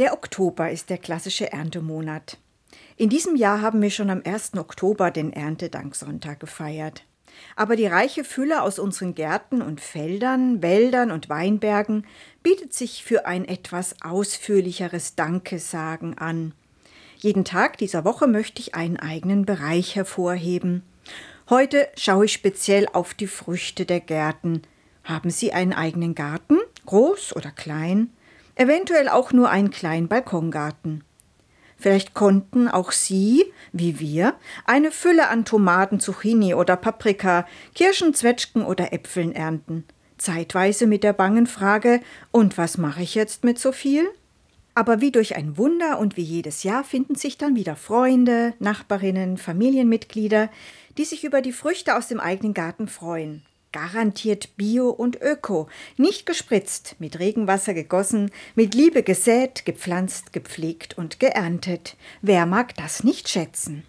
Der Oktober ist der klassische Erntemonat. In diesem Jahr haben wir schon am 1. Oktober den Erntedanksonntag gefeiert. Aber die reiche Fülle aus unseren Gärten und Feldern, Wäldern und Weinbergen bietet sich für ein etwas ausführlicheres Dankesagen an. Jeden Tag dieser Woche möchte ich einen eigenen Bereich hervorheben. Heute schaue ich speziell auf die Früchte der Gärten. Haben Sie einen eigenen Garten, groß oder klein? Eventuell auch nur einen kleinen Balkongarten. Vielleicht konnten auch Sie, wie wir, eine Fülle an Tomaten, Zucchini oder Paprika, Kirschen, Zwetschgen oder Äpfeln ernten. Zeitweise mit der bangen Frage, und was mache ich jetzt mit so viel? Aber wie durch ein Wunder und wie jedes Jahr finden sich dann wieder Freunde, Nachbarinnen, Familienmitglieder, die sich über die Früchte aus dem eigenen Garten freuen. Garantiert bio und öko, nicht gespritzt, mit Regenwasser gegossen, mit Liebe gesät, gepflanzt, gepflegt und geerntet. Wer mag das nicht schätzen?